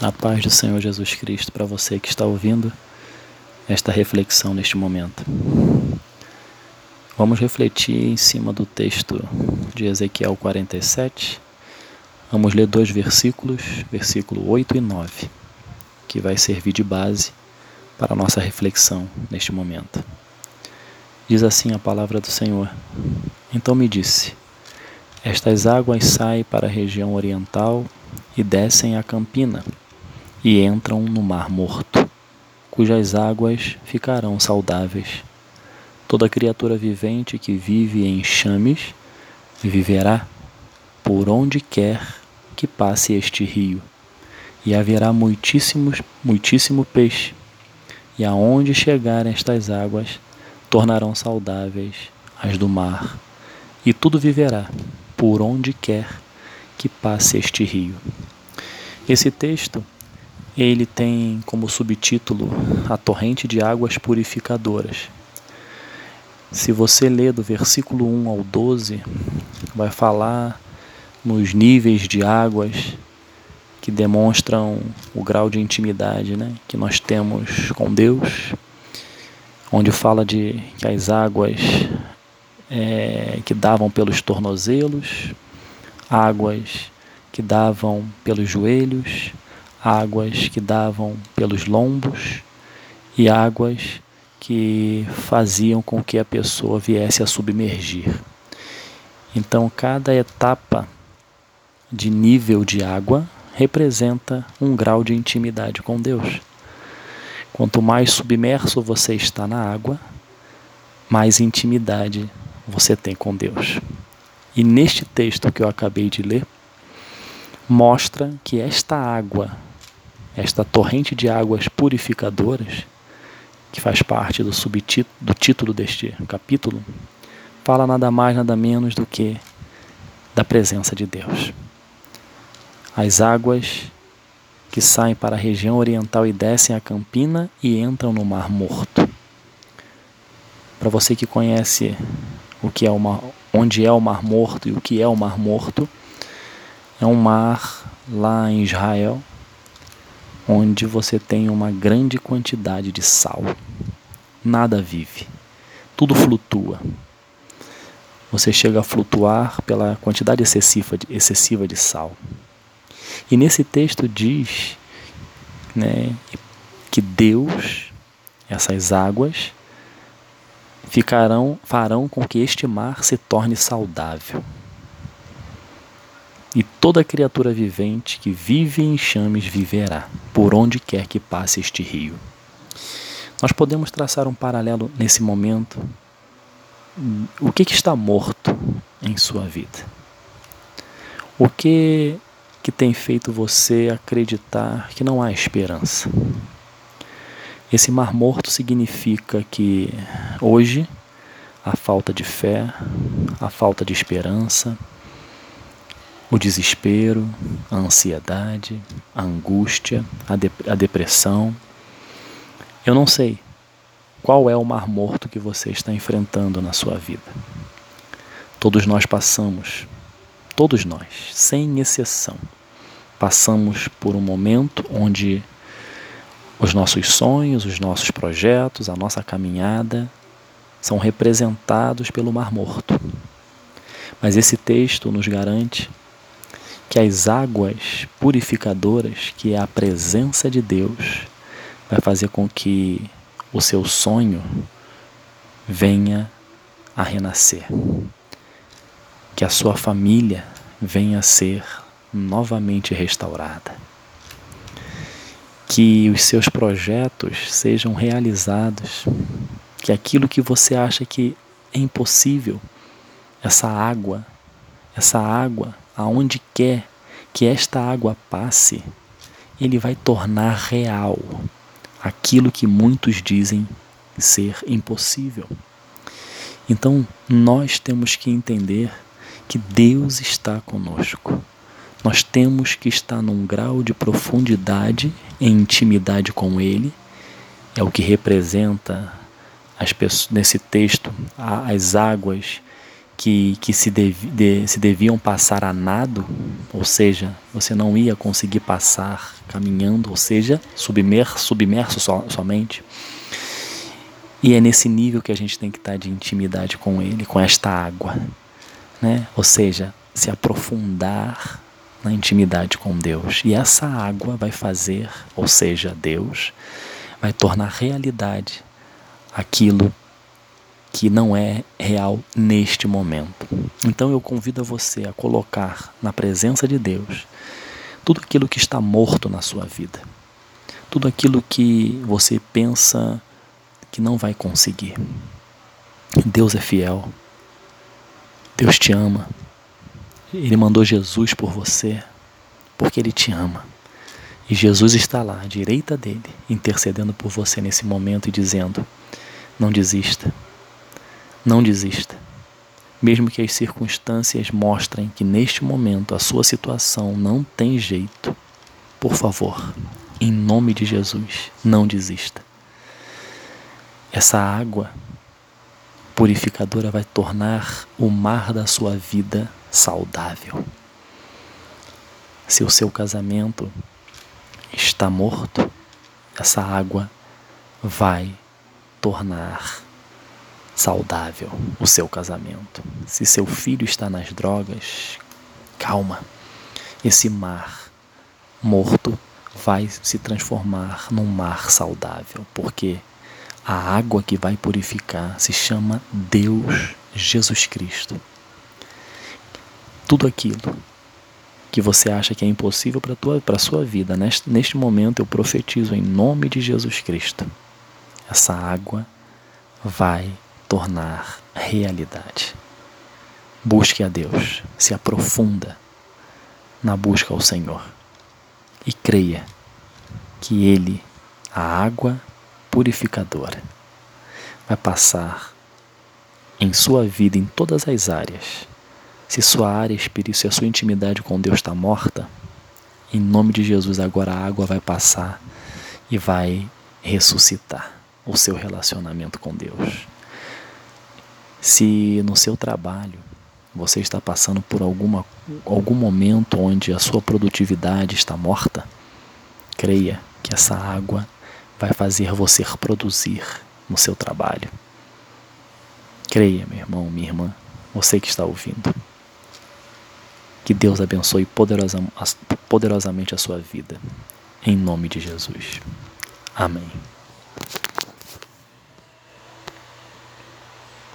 A paz do Senhor Jesus Cristo para você que está ouvindo esta reflexão neste momento. Vamos refletir em cima do texto de Ezequiel 47. Vamos ler dois versículos, versículo 8 e 9, que vai servir de base para a nossa reflexão neste momento. Diz assim a palavra do Senhor: Então me disse: Estas águas saem para a região oriental e descem a Campina e entram no Mar Morto, cujas águas ficarão saudáveis. Toda criatura vivente que vive em chames viverá por onde quer que passe este rio, e haverá muitíssimos, muitíssimo peixe, e aonde chegarem estas águas, tornarão saudáveis as do mar, e tudo viverá por onde quer que passe este rio. Esse texto ele tem como subtítulo A Torrente de Águas Purificadoras. Se você ler do versículo 1 ao 12, vai falar nos níveis de águas que demonstram o grau de intimidade né, que nós temos com Deus, onde fala de que as águas é, que davam pelos tornozelos, águas que davam pelos joelhos, águas que davam pelos lombos e águas que faziam com que a pessoa viesse a submergir. Então, cada etapa de nível de água representa um grau de intimidade com Deus. Quanto mais submerso você está na água, mais intimidade você tem com Deus. E neste texto que eu acabei de ler, mostra que esta água esta torrente de águas purificadoras, que faz parte do do título deste capítulo, fala nada mais, nada menos do que da presença de Deus. As águas que saem para a região oriental e descem a Campina e entram no Mar Morto. Para você que conhece o que é o mar, onde é o Mar Morto e o que é o Mar Morto, é um mar lá em Israel onde você tem uma grande quantidade de sal. Nada vive, tudo flutua. Você chega a flutuar pela quantidade excessiva de, excessiva de sal. E nesse texto diz né, que Deus, essas águas, ficarão, farão com que este mar se torne saudável e toda criatura vivente que vive em chames viverá, por onde quer que passe este rio. Nós podemos traçar um paralelo nesse momento. O que, que está morto em sua vida? O que que tem feito você acreditar que não há esperança? Esse mar morto significa que hoje a falta de fé, a falta de esperança, o desespero, a ansiedade, a angústia, a, de a depressão. Eu não sei qual é o mar morto que você está enfrentando na sua vida. Todos nós passamos, todos nós, sem exceção, passamos por um momento onde os nossos sonhos, os nossos projetos, a nossa caminhada são representados pelo Mar Morto. Mas esse texto nos garante que as águas purificadoras, que é a presença de Deus, vai fazer com que o seu sonho venha a renascer. Que a sua família venha a ser novamente restaurada. Que os seus projetos sejam realizados. Que aquilo que você acha que é impossível, essa água, essa água aonde quer que esta água passe, ele vai tornar real aquilo que muitos dizem ser impossível. Então, nós temos que entender que Deus está conosco. Nós temos que estar num grau de profundidade em intimidade com Ele, é o que representa as pessoas, nesse texto as águas que, que se, devi, de, se deviam passar a nado, ou seja, você não ia conseguir passar caminhando, ou seja, submerso, submerso so, somente. E é nesse nível que a gente tem que estar de intimidade com Ele, com esta água, né? Ou seja, se aprofundar na intimidade com Deus. E essa água vai fazer, ou seja, Deus, vai tornar realidade aquilo que não é real neste momento. Então eu convido a você a colocar na presença de Deus tudo aquilo que está morto na sua vida, tudo aquilo que você pensa que não vai conseguir. Deus é fiel, Deus te ama, Ele mandou Jesus por você, porque Ele te ama. E Jesus está lá, à direita dele, intercedendo por você nesse momento e dizendo: Não desista, não desista. Mesmo que as circunstâncias mostrem que neste momento a sua situação não tem jeito, por favor, em nome de Jesus, não desista. Essa água purificadora vai tornar o mar da sua vida saudável. Se o seu casamento está morto, essa água vai tornar saudável o seu casamento. Se seu filho está nas drogas, calma. Esse mar morto vai se transformar num mar saudável, porque a água que vai purificar se chama Deus Jesus Cristo. Tudo aquilo que você acha que é impossível para a sua vida, neste, neste momento eu profetizo em nome de Jesus Cristo. Essa água vai tornar realidade. Busque a Deus, se aprofunda na busca ao Senhor e creia que Ele, a água purificadora, vai passar em sua vida em todas as áreas. Se sua área espiritual, se a sua intimidade com Deus está morta, em nome de Jesus agora a água vai passar e vai ressuscitar o seu relacionamento com Deus. Se no seu trabalho você está passando por alguma, algum momento onde a sua produtividade está morta, creia que essa água vai fazer você produzir no seu trabalho. Creia, meu irmão, minha irmã, você que está ouvindo. Que Deus abençoe poderosa, poderosamente a sua vida. Em nome de Jesus. Amém.